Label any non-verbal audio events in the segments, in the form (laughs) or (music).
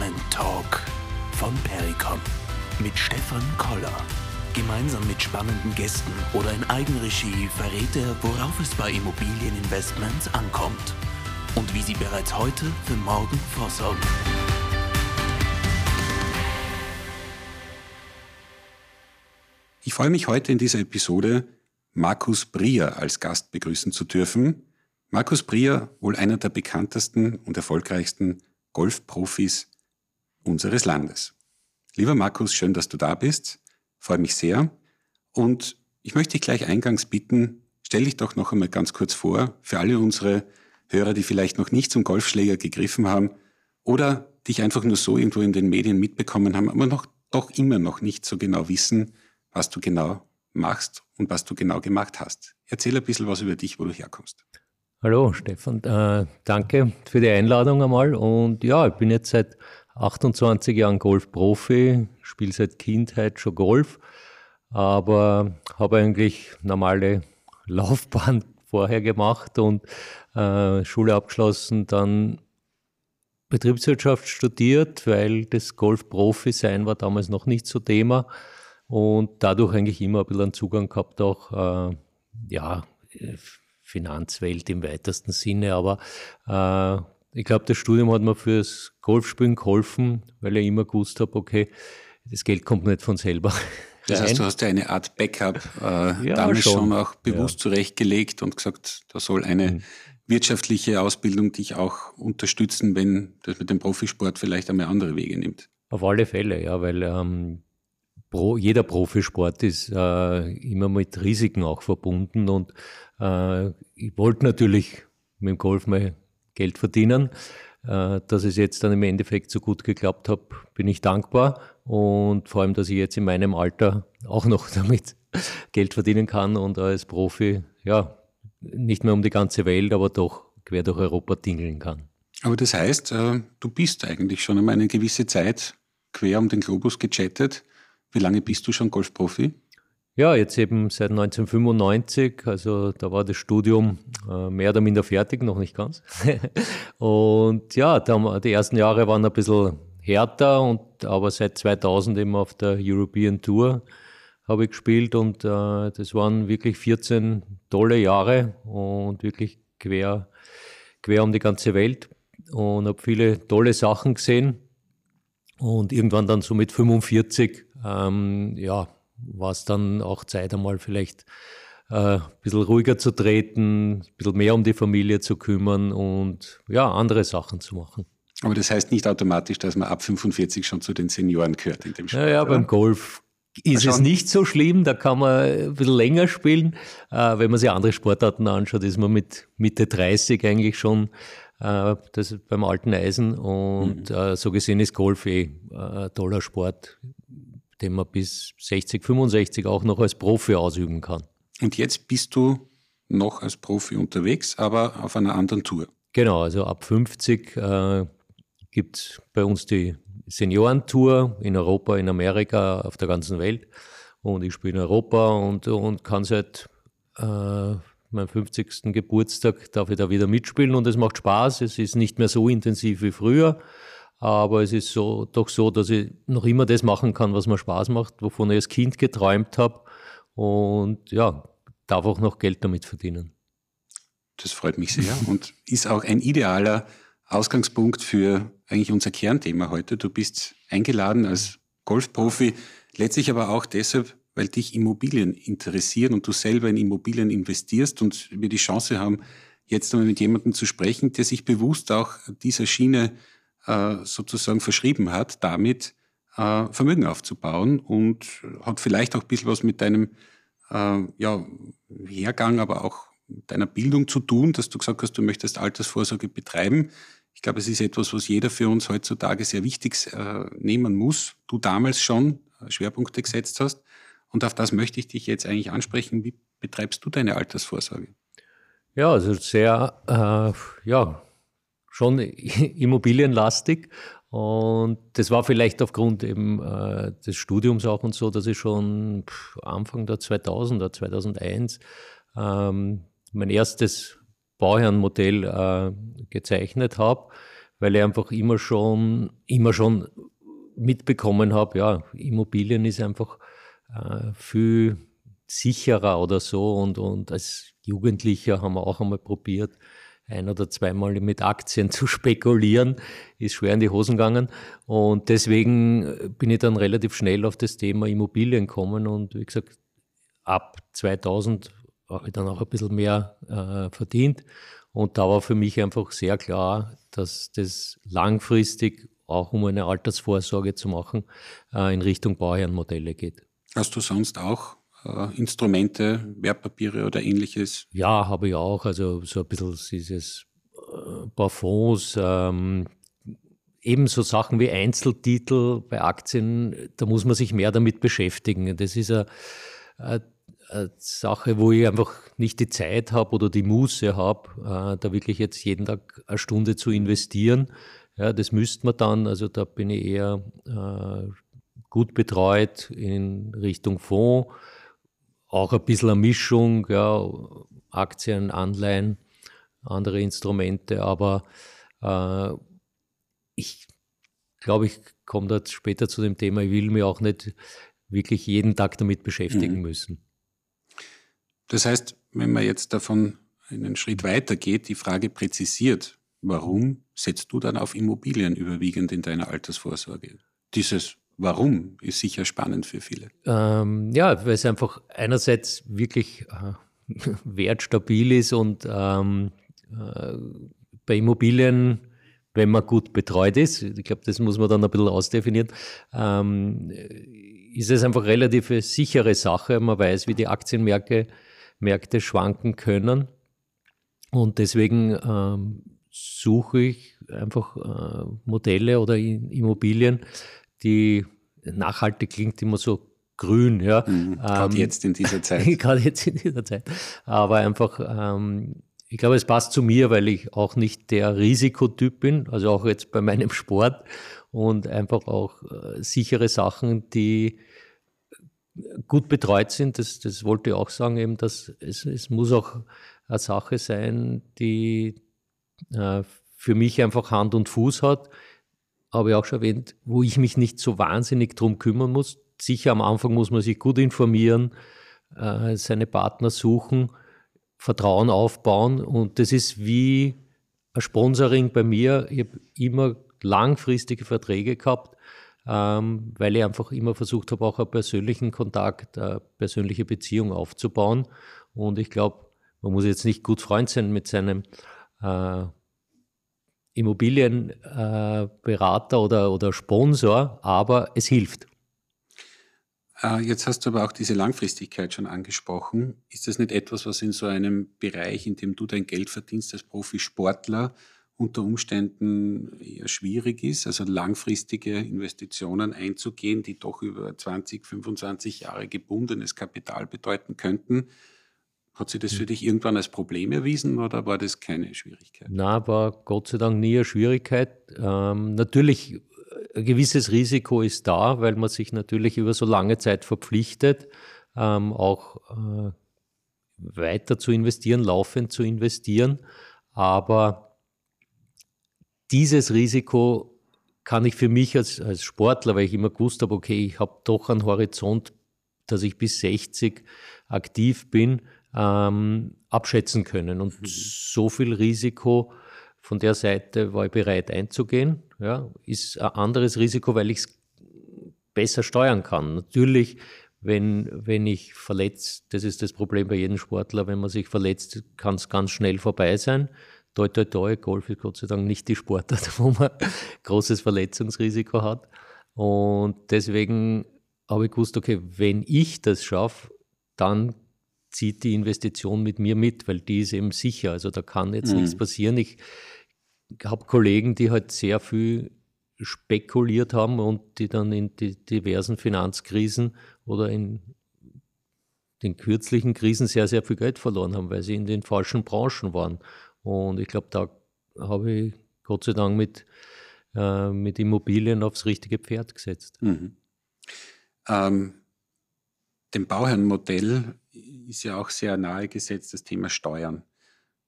Investment Talk von Pericom mit Stefan Koller. Gemeinsam mit spannenden Gästen oder in Eigenregie verrät er, worauf es bei Immobilieninvestments ankommt und wie sie bereits heute für morgen vorsorgen. Ich freue mich heute in dieser Episode, Markus Brier als Gast begrüßen zu dürfen. Markus Brier, wohl einer der bekanntesten und erfolgreichsten Golfprofis unseres Landes. Lieber Markus, schön, dass du da bist. Freue mich sehr. Und ich möchte dich gleich eingangs bitten, stell dich doch noch einmal ganz kurz vor, für alle unsere Hörer, die vielleicht noch nicht zum Golfschläger gegriffen haben oder dich einfach nur so irgendwo in den Medien mitbekommen haben, aber noch, doch immer noch nicht so genau wissen, was du genau machst und was du genau gemacht hast. Erzähl ein bisschen was über dich, wo du herkommst. Hallo Stefan, äh, danke für die Einladung einmal. Und ja, ich bin jetzt seit 28 Jahren Golfprofi, spiele seit Kindheit schon Golf, aber habe eigentlich normale (laughs) Laufbahn vorher gemacht und äh, Schule abgeschlossen, dann Betriebswirtschaft studiert, weil das Golfprofi sein war damals noch nicht so Thema und dadurch eigentlich immer ein bisschen Zugang gehabt auch, äh, ja, Finanzwelt im weitesten Sinne, aber äh, ich glaube, das Studium hat mir fürs Golfspielen geholfen, weil ich immer gewusst habe, okay, das Geld kommt nicht von selber. (laughs) Das heißt, du hast ja eine Art Backup äh, ja, damals schon. schon. auch bewusst ja. zurechtgelegt und gesagt, da soll eine mhm. wirtschaftliche Ausbildung dich auch unterstützen, wenn das mit dem Profisport vielleicht einmal andere Wege nimmt. Auf alle Fälle, ja, weil ähm, Pro, jeder Profisport ist äh, immer mit Risiken auch verbunden und äh, ich wollte natürlich mit dem Golf mal Geld verdienen. Äh, dass es jetzt dann im Endeffekt so gut geklappt hat, bin ich dankbar und vor allem, dass ich jetzt in meinem Alter auch noch (laughs) damit Geld verdienen kann und als Profi, ja, nicht mehr um die ganze Welt, aber doch quer durch Europa tingeln kann. Aber das heißt, äh, du bist eigentlich schon einmal eine gewisse Zeit quer um den Globus gechattet. Wie lange bist du schon Golfprofi? Ja, jetzt eben seit 1995, also da war das Studium äh, mehr oder minder fertig, noch nicht ganz. (laughs) und ja, die ersten Jahre waren ein bisschen härter, und, aber seit 2000 eben auf der European Tour habe ich gespielt und äh, das waren wirklich 14 tolle Jahre und wirklich quer, quer um die ganze Welt und habe viele tolle Sachen gesehen. Und irgendwann dann so mit 45, ähm, ja, war es dann auch Zeit, einmal vielleicht äh, ein bisschen ruhiger zu treten, ein bisschen mehr um die Familie zu kümmern und ja, andere Sachen zu machen. Aber das heißt nicht automatisch, dass man ab 45 schon zu den Senioren gehört in dem Sport. Ja, ja beim Golf ist es nicht so schlimm, da kann man ein bisschen länger spielen. Äh, wenn man sich andere Sportarten anschaut, ist man mit Mitte 30 eigentlich schon äh, das beim alten Eisen. Und mhm. äh, so gesehen ist Golf eh ein toller Sport, den man bis 60, 65 auch noch als Profi ausüben kann. Und jetzt bist du noch als Profi unterwegs, aber auf einer anderen Tour. Genau, also ab 50 äh, gibt es bei uns die Seniorentour in Europa, in Amerika, auf der ganzen Welt. Und ich spiele in Europa und, und kann seit äh, meinem 50. Geburtstag darf ich da wieder mitspielen und es macht Spaß. Es ist nicht mehr so intensiv wie früher, aber es ist so, doch so, dass ich noch immer das machen kann, was mir Spaß macht, wovon ich als Kind geträumt habe. Und ja, darf auch noch Geld damit verdienen. Das freut mich sehr und ist auch ein idealer Ausgangspunkt für eigentlich unser Kernthema heute. Du bist eingeladen als Golfprofi, letztlich aber auch deshalb, weil dich Immobilien interessieren und du selber in Immobilien investierst und wir die Chance haben, jetzt einmal mit jemandem zu sprechen, der sich bewusst auch dieser Schiene äh, sozusagen verschrieben hat, damit äh, Vermögen aufzubauen und hat vielleicht auch ein bisschen was mit deinem äh, ja, Hergang, aber auch deiner Bildung zu tun, dass du gesagt hast, du möchtest Altersvorsorge betreiben. Ich glaube, es ist etwas, was jeder für uns heutzutage sehr wichtig äh, nehmen muss. Du damals schon äh, Schwerpunkte gesetzt hast. Und auf das möchte ich dich jetzt eigentlich ansprechen. Wie betreibst du deine Altersvorsorge? Ja, also sehr, äh, ja, schon (laughs) immobilienlastig. Und das war vielleicht aufgrund eben äh, des Studiums auch und so, dass ich schon Anfang der 2000er, 2001 ähm, mein erstes Bauherrenmodell äh, gezeichnet habe, weil ich einfach immer schon, immer schon mitbekommen habe, ja, Immobilien ist einfach äh, viel sicherer oder so. Und, und als Jugendlicher haben wir auch einmal probiert, ein oder zweimal mit Aktien (laughs) zu spekulieren, ist schwer in die Hosen gegangen. Und deswegen bin ich dann relativ schnell auf das Thema Immobilien gekommen. Und wie gesagt, ab 2000 habe ich dann auch ein bisschen mehr äh, verdient. Und da war für mich einfach sehr klar, dass das langfristig, auch um eine Altersvorsorge zu machen, äh, in Richtung Bauherrenmodelle geht. Hast du sonst auch äh, Instrumente, Wertpapiere oder ähnliches? Ja, habe ich auch. Also so ein bisschen dieses äh, paar Fonds, ähm, ebenso Sachen wie Einzeltitel bei Aktien, da muss man sich mehr damit beschäftigen. Das ist eine, eine, eine Sache, wo ich einfach nicht die Zeit habe oder die Muße habe, äh, da wirklich jetzt jeden Tag eine Stunde zu investieren. Ja, das müsste man dann, also da bin ich eher äh, gut betreut in Richtung Fonds auch ein bisschen eine Mischung, ja, Aktien, Anleihen, andere Instrumente, aber äh, ich glaube, ich komme da später zu dem Thema, ich will mir auch nicht wirklich jeden Tag damit beschäftigen mhm. müssen. Das heißt, wenn man jetzt davon einen Schritt weiter geht, die Frage präzisiert, warum setzt du dann auf Immobilien überwiegend in deiner Altersvorsorge? Dieses Warum ist sicher spannend für viele. Ähm, ja, weil es einfach einerseits wirklich äh, (laughs) wertstabil ist und ähm, äh, bei Immobilien, wenn man gut betreut ist, ich glaube, das muss man dann ein bisschen ausdefinieren, ähm, ist es einfach relativ sichere Sache. Man weiß, wie die Aktienmärkte Märkte schwanken können. Und deswegen ähm, suche ich einfach äh, Modelle oder Immobilien, die nachhaltig klingt immer so grün, ja. Mhm, gerade ähm, jetzt in dieser Zeit. (laughs) gerade jetzt in dieser Zeit. Aber einfach, ähm, ich glaube, es passt zu mir, weil ich auch nicht der Risikotyp bin, also auch jetzt bei meinem Sport und einfach auch äh, sichere Sachen, die gut betreut sind. Das, das wollte ich auch sagen, eben, dass es, es muss auch eine Sache sein, die äh, für mich einfach Hand und Fuß hat habe ich auch schon erwähnt, wo ich mich nicht so wahnsinnig drum kümmern muss. Sicher am Anfang muss man sich gut informieren, äh, seine Partner suchen, Vertrauen aufbauen und das ist wie ein Sponsoring bei mir. Ich habe immer langfristige Verträge gehabt, ähm, weil ich einfach immer versucht habe, auch einen persönlichen Kontakt, eine persönliche Beziehung aufzubauen. Und ich glaube, man muss jetzt nicht gut Freund sein mit seinem äh, Immobilienberater äh, oder, oder Sponsor, aber es hilft. Äh, jetzt hast du aber auch diese Langfristigkeit schon angesprochen. Ist das nicht etwas, was in so einem Bereich, in dem du dein Geld verdienst als Profisportler, unter Umständen eher schwierig ist, also langfristige Investitionen einzugehen, die doch über 20, 25 Jahre gebundenes Kapital bedeuten könnten? Hat sich das für dich irgendwann als Problem erwiesen oder war das keine Schwierigkeit? Na, war Gott sei Dank nie eine Schwierigkeit. Ähm, natürlich, ein gewisses Risiko ist da, weil man sich natürlich über so lange Zeit verpflichtet, ähm, auch äh, weiter zu investieren, laufend zu investieren. Aber dieses Risiko kann ich für mich als, als Sportler, weil ich immer gewusst habe, okay, ich habe doch einen Horizont, dass ich bis 60 aktiv bin, ähm, abschätzen können. Und mhm. so viel Risiko von der Seite war ich bereit einzugehen. Ja, ist ein anderes Risiko, weil ich es besser steuern kann. Natürlich, wenn, wenn ich verletzt, das ist das Problem bei jedem Sportler, wenn man sich verletzt, kann es ganz schnell vorbei sein. Toi, toi, toi, Golf ist Gott sei Dank nicht die Sportart, (laughs) wo man großes Verletzungsrisiko hat. Und deswegen habe ich gewusst, okay, wenn ich das schaffe, dann zieht die Investition mit mir mit, weil die ist eben sicher. Also da kann jetzt mhm. nichts passieren. Ich habe Kollegen, die halt sehr viel spekuliert haben und die dann in die diversen Finanzkrisen oder in den kürzlichen Krisen sehr, sehr viel Geld verloren haben, weil sie in den falschen Branchen waren. Und ich glaube, da habe ich Gott sei Dank mit, äh, mit Immobilien aufs richtige Pferd gesetzt. Mhm. Ähm, dem Bauherrenmodell ist ja auch sehr nahe gesetzt das Thema Steuern.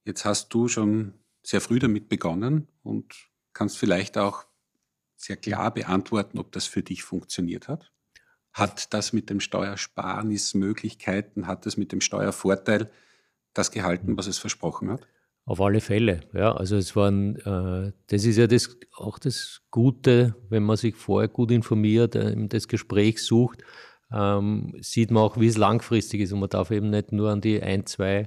Jetzt hast du schon sehr früh damit begonnen und kannst vielleicht auch sehr klar beantworten, ob das für dich funktioniert hat. Hat das mit dem Steuersparnismöglichkeiten, hat das mit dem Steuervorteil das gehalten, was es versprochen hat? Auf alle Fälle, ja. Also es waren, äh, das ist ja das, auch das Gute, wenn man sich vorher gut informiert, äh, das Gespräch sucht, ähm, sieht man auch, wie es langfristig ist. Und man darf eben nicht nur an die ein, zwei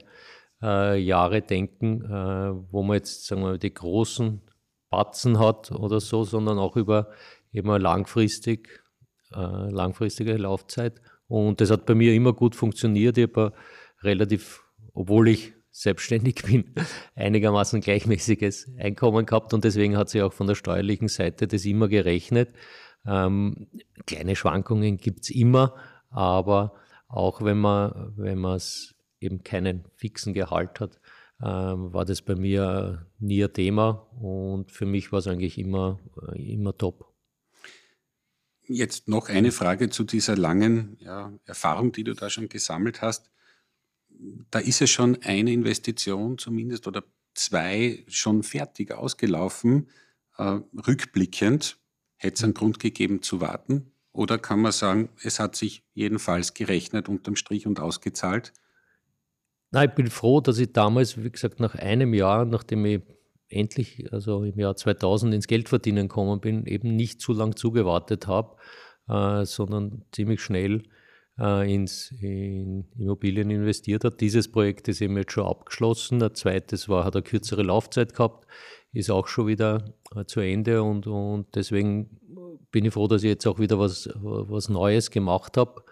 äh, Jahre denken, äh, wo man jetzt, sagen wir, die großen Batzen hat oder so, sondern auch über eben langfristig, äh, langfristige Laufzeit. Und das hat bei mir immer gut funktioniert. Ich habe relativ, obwohl ich selbstständig (laughs) bin, einigermaßen gleichmäßiges Einkommen gehabt und deswegen hat sich auch von der steuerlichen Seite das immer gerechnet. Ähm, kleine Schwankungen gibt es immer, aber auch wenn man wenn es eben keinen fixen Gehalt hat, ähm, war das bei mir nie ein Thema und für mich war es eigentlich immer, äh, immer top. Jetzt noch eine Frage zu dieser langen ja, Erfahrung, die du da schon gesammelt hast da ist ja schon eine Investition zumindest oder zwei schon fertig ausgelaufen. Äh, rückblickend hätte es einen Grund gegeben zu warten? Oder kann man sagen, es hat sich jedenfalls gerechnet unterm Strich und ausgezahlt? Nein, ich bin froh, dass ich damals, wie gesagt, nach einem Jahr, nachdem ich endlich, also im Jahr 2000 ins Geldverdienen gekommen bin, eben nicht zu lang zugewartet habe, äh, sondern ziemlich schnell äh, ins, in Immobilien investiert hat. Dieses Projekt ist eben jetzt schon abgeschlossen. Ein zweites war, hat eine kürzere Laufzeit gehabt, ist auch schon wieder äh, zu Ende und, und deswegen bin ich froh, dass ich jetzt auch wieder was, was Neues gemacht habe.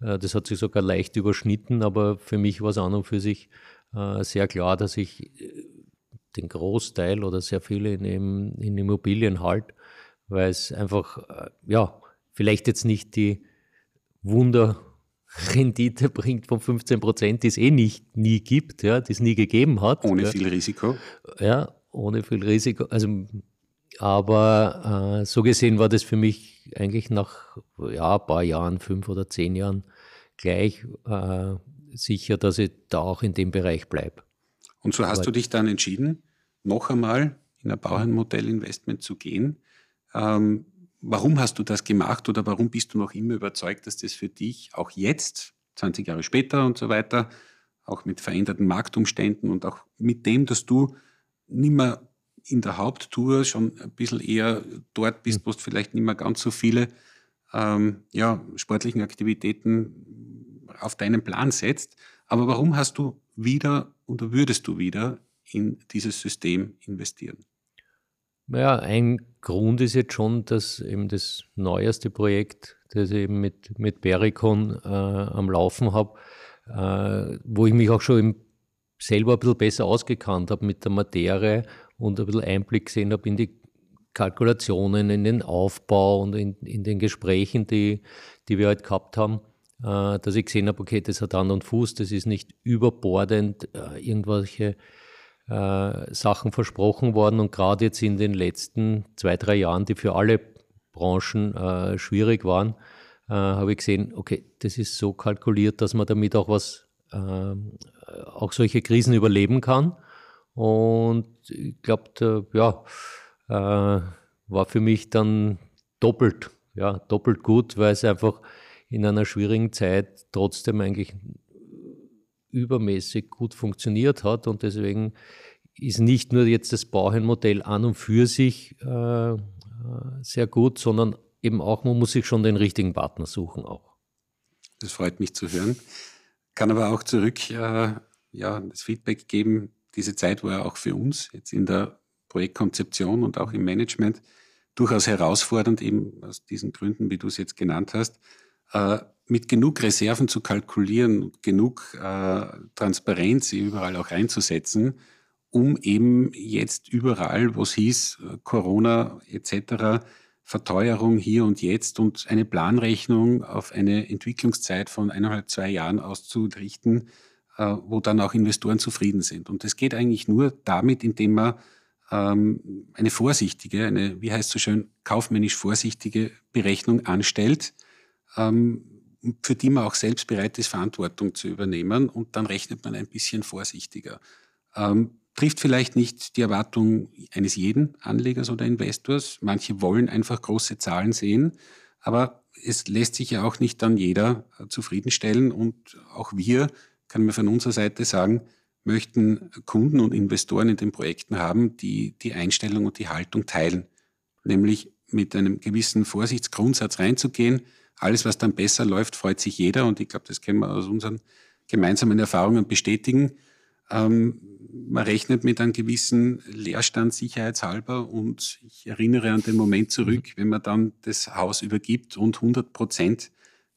Äh, das hat sich sogar leicht überschnitten, aber für mich war es an und für sich sehr klar, dass ich den Großteil oder sehr viele in, in Immobilien halt, weil es einfach, ja, vielleicht jetzt nicht die Wunderrendite bringt von 15 Prozent, die es eh nicht, nie gibt, ja, die es nie gegeben hat. Ohne ja. viel Risiko. Ja, ohne viel Risiko. Also, aber äh, so gesehen war das für mich eigentlich nach ja, ein paar Jahren, fünf oder zehn Jahren, gleich äh, sicher, dass ich da auch in dem Bereich bleibe. Und so hast aber, du dich dann entschieden, noch einmal in ein Bauernmodellinvestment zu gehen. Ähm, Warum hast du das gemacht oder warum bist du noch immer überzeugt, dass das für dich auch jetzt, 20 Jahre später und so weiter, auch mit veränderten Marktumständen und auch mit dem, dass du nicht mehr in der Haupttour schon ein bisschen eher dort bist, wo du vielleicht nicht mehr ganz so viele ähm, ja, sportlichen Aktivitäten auf deinen Plan setzt. Aber warum hast du wieder oder würdest du wieder in dieses System investieren? Naja, ein Grund ist jetzt schon, dass eben das neueste Projekt, das ich eben mit, mit Bericon äh, am Laufen habe, äh, wo ich mich auch schon selber ein bisschen besser ausgekannt habe mit der Materie und ein bisschen Einblick gesehen habe in die Kalkulationen, in den Aufbau und in, in den Gesprächen, die, die wir halt gehabt haben, äh, dass ich gesehen habe, okay, das hat Hand und Fuß, das ist nicht überbordend, äh, irgendwelche äh, Sachen versprochen worden und gerade jetzt in den letzten zwei, drei Jahren, die für alle Branchen äh, schwierig waren, äh, habe ich gesehen, okay, das ist so kalkuliert, dass man damit auch was, äh, auch solche Krisen überleben kann. Und ich glaube, ja, äh, war für mich dann doppelt, ja, doppelt gut, weil es einfach in einer schwierigen Zeit trotzdem eigentlich übermäßig gut funktioniert hat und deswegen ist nicht nur jetzt das Bauherrenmodell an und für sich äh, äh, sehr gut, sondern eben auch, man muss sich schon den richtigen Partner suchen auch. Das freut mich zu hören. Kann aber auch zurück äh, ja, das Feedback geben, diese Zeit war ja auch für uns jetzt in der Projektkonzeption und auch im Management durchaus herausfordernd, eben aus diesen Gründen, wie du es jetzt genannt hast. Äh, mit genug Reserven zu kalkulieren, genug äh, Transparenz überall auch einzusetzen, um eben jetzt überall, wo es hieß, äh, Corona etc., Verteuerung hier und jetzt und eine Planrechnung auf eine Entwicklungszeit von eineinhalb, zwei Jahren auszurichten, äh, wo dann auch Investoren zufrieden sind. Und das geht eigentlich nur damit, indem man ähm, eine vorsichtige, eine, wie heißt so schön, kaufmännisch vorsichtige Berechnung anstellt, ähm, für die man auch selbst bereit ist, Verantwortung zu übernehmen und dann rechnet man ein bisschen vorsichtiger. Ähm, trifft vielleicht nicht die Erwartung eines jeden Anlegers oder Investors. Manche wollen einfach große Zahlen sehen, aber es lässt sich ja auch nicht dann jeder äh, zufriedenstellen und auch wir, kann man von unserer Seite sagen, möchten Kunden und Investoren in den Projekten haben, die die Einstellung und die Haltung teilen. Nämlich mit einem gewissen Vorsichtsgrundsatz reinzugehen. Alles, was dann besser läuft, freut sich jeder. Und ich glaube, das können wir aus unseren gemeinsamen Erfahrungen bestätigen. Ähm, man rechnet mit einem gewissen Leerstand sicherheitshalber und ich erinnere an den Moment zurück, wenn man dann das Haus übergibt und 100 Prozent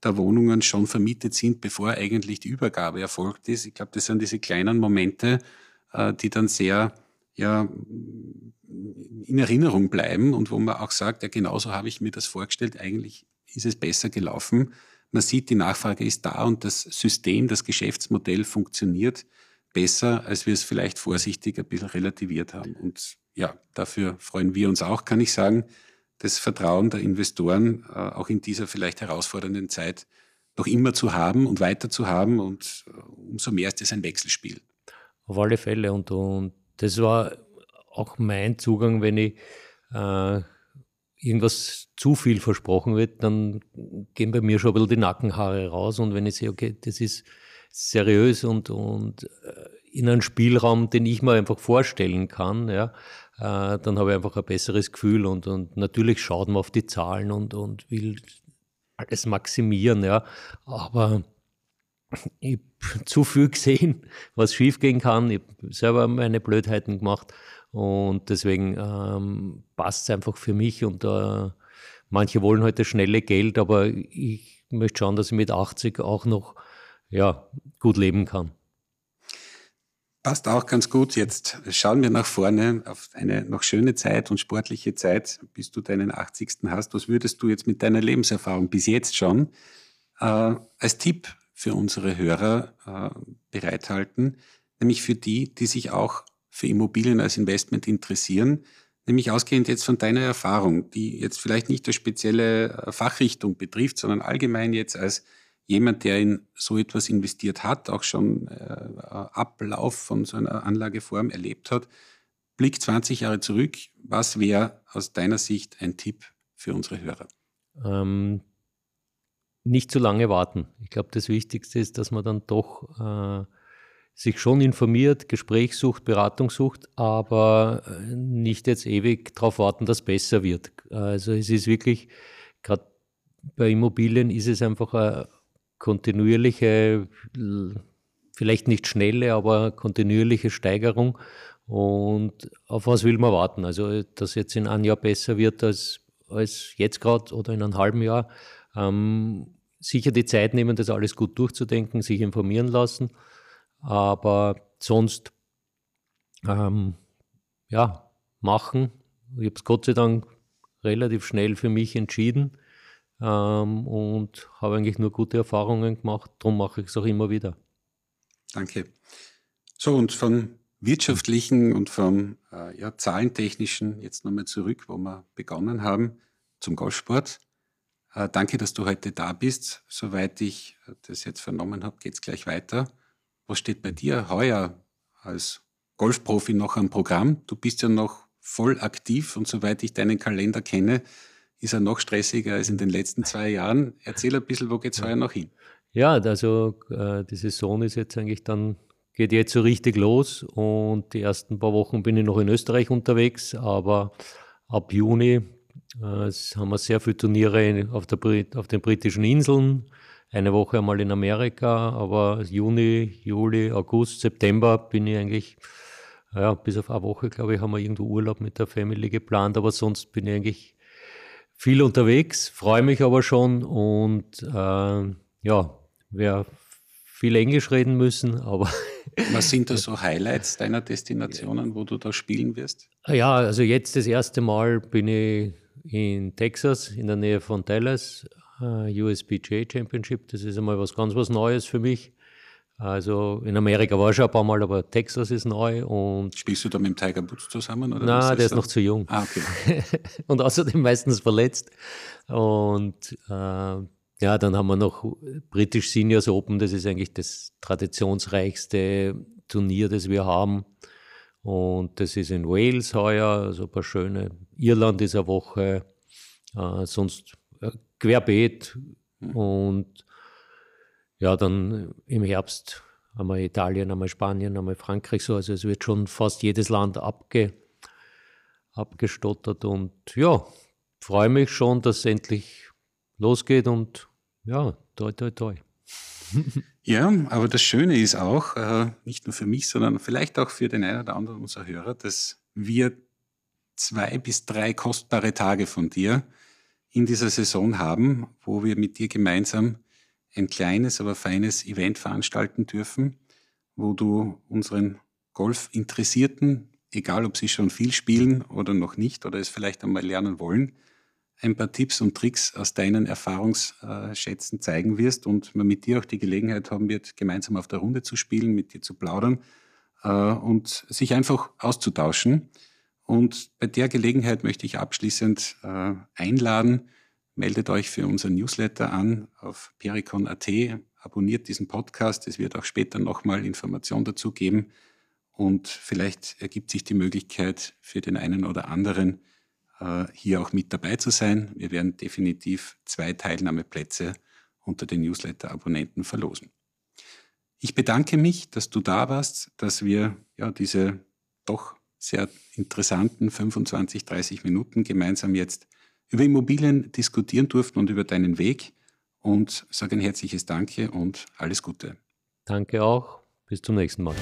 der Wohnungen schon vermietet sind, bevor eigentlich die Übergabe erfolgt ist. Ich glaube, das sind diese kleinen Momente, äh, die dann sehr ja, in Erinnerung bleiben und wo man auch sagt, ja, genauso habe ich mir das vorgestellt, eigentlich ist es besser gelaufen. Man sieht, die Nachfrage ist da und das System, das Geschäftsmodell funktioniert besser, als wir es vielleicht vorsichtig ein bisschen relativiert haben. Und ja, dafür freuen wir uns auch, kann ich sagen das Vertrauen der Investoren äh, auch in dieser vielleicht herausfordernden Zeit noch immer zu haben und weiter zu haben. Und äh, umso mehr ist es ein Wechselspiel. Auf alle Fälle. Und, und das war auch mein Zugang, wenn ich äh, irgendwas zu viel versprochen wird, dann gehen bei mir schon ein bisschen die Nackenhaare raus. Und wenn ich sehe, okay, das ist seriös und, und äh, in einem Spielraum, den ich mir einfach vorstellen kann, ja, äh, dann habe ich einfach ein besseres Gefühl und, und natürlich schaut man auf die Zahlen und, und will alles maximieren, ja. Aber ich habe zu viel gesehen, was schiefgehen kann. Ich habe selber meine Blödheiten gemacht und deswegen ähm, passt es einfach für mich und äh, manche wollen heute schnelle Geld, aber ich möchte schauen, dass ich mit 80 auch noch ja, gut leben kann. Passt auch ganz gut. Jetzt schauen wir nach vorne auf eine noch schöne Zeit und sportliche Zeit, bis du deinen 80. hast. Was würdest du jetzt mit deiner Lebenserfahrung bis jetzt schon äh, als Tipp für unsere Hörer äh, bereithalten? Nämlich für die, die sich auch für Immobilien als Investment interessieren. Nämlich ausgehend jetzt von deiner Erfahrung, die jetzt vielleicht nicht eine spezielle äh, Fachrichtung betrifft, sondern allgemein jetzt als jemand, der in so etwas investiert hat, auch schon äh, Ablauf von so einer Anlageform erlebt hat, Blick 20 Jahre zurück. Was wäre aus deiner Sicht ein Tipp für unsere Hörer? Ähm, nicht zu lange warten. Ich glaube, das Wichtigste ist, dass man dann doch äh, sich schon informiert, Gespräch sucht, Beratung sucht, aber äh, nicht jetzt ewig darauf warten, dass es besser wird. Also es ist wirklich, gerade bei Immobilien ist es einfach ein kontinuierliche, vielleicht nicht schnelle, aber kontinuierliche Steigerung. Und auf was will man warten? Also, dass jetzt in einem Jahr besser wird als, als jetzt gerade oder in einem halben Jahr. Ähm, sicher die Zeit nehmen, das alles gut durchzudenken, sich informieren lassen. Aber sonst, ähm, ja, machen. Ich habe es Gott sei Dank relativ schnell für mich entschieden ähm, und habe eigentlich nur gute Erfahrungen gemacht. Darum mache ich es auch immer wieder. Danke. So, und vom wirtschaftlichen und vom äh, ja, zahlentechnischen jetzt nochmal zurück, wo wir begonnen haben, zum Golfsport. Äh, danke, dass du heute da bist. Soweit ich das jetzt vernommen habe, geht es gleich weiter. Was steht bei dir heuer als Golfprofi noch am Programm? Du bist ja noch voll aktiv und soweit ich deinen Kalender kenne, ist er noch stressiger als in den letzten zwei Jahren. Erzähl ein bisschen, wo geht es heuer noch hin? Ja, also äh, die Saison ist jetzt eigentlich dann, geht jetzt so richtig los und die ersten paar Wochen bin ich noch in Österreich unterwegs, aber ab Juni äh, haben wir sehr viele Turniere auf, der, auf den britischen Inseln, eine Woche einmal in Amerika, aber Juni, Juli, August, September bin ich eigentlich, ja, bis auf eine Woche, glaube ich, haben wir irgendwo Urlaub mit der Family geplant, aber sonst bin ich eigentlich viel unterwegs, freue mich aber schon und äh, ja, wir viel Englisch reden müssen, aber. (laughs) Was sind da (laughs) so Highlights deiner Destinationen, wo du da spielen wirst? Ja, also jetzt das erste Mal bin ich in Texas, in der Nähe von Dallas, äh, USPJ Championship. Das ist einmal was ganz was Neues für mich. Also in Amerika war ich schon ein paar Mal, aber Texas ist neu. Und Spielst du da mit dem Tiger Woods zusammen? Oder Nein, der ist noch zu jung. Ah, okay. (laughs) und außerdem meistens verletzt. Und äh, ja, dann haben wir noch British Seniors Open. Das ist eigentlich das traditionsreichste Turnier, das wir haben. Und das ist in Wales heuer, also ein paar schöne. Irland ist eine Woche, äh, sonst äh, querbeet. Mhm. Und ja, dann im Herbst einmal Italien, einmal Spanien, einmal Frankreich so. Also es wird schon fast jedes Land abge, abgestottert. Und ja, freue mich schon, dass es endlich losgeht und ja, toi, toi, toi. (laughs) Ja, aber das Schöne ist auch, äh, nicht nur für mich, sondern vielleicht auch für den einen oder anderen unserer Hörer, dass wir zwei bis drei kostbare Tage von dir in dieser Saison haben, wo wir mit dir gemeinsam ein kleines, aber feines Event veranstalten dürfen, wo du unseren Golf-Interessierten, egal ob sie schon viel spielen oder noch nicht oder es vielleicht einmal lernen wollen, ein paar Tipps und Tricks aus deinen Erfahrungsschätzen zeigen wirst und man mit dir auch die Gelegenheit haben wird, gemeinsam auf der Runde zu spielen, mit dir zu plaudern äh, und sich einfach auszutauschen. Und bei der Gelegenheit möchte ich abschließend äh, einladen, meldet euch für unseren Newsletter an auf pericon.at, abonniert diesen Podcast, es wird auch später nochmal Informationen dazu geben und vielleicht ergibt sich die Möglichkeit für den einen oder anderen, äh, hier auch mit dabei zu sein. Wir werden definitiv zwei Teilnahmeplätze unter den Newsletter-Abonnenten verlosen. Ich bedanke mich, dass du da warst, dass wir ja diese doch sehr interessanten 25, 30 Minuten gemeinsam jetzt über Immobilien diskutieren durften und über deinen Weg und sage ein herzliches Danke und alles Gute. Danke auch. Bis zum nächsten Mal.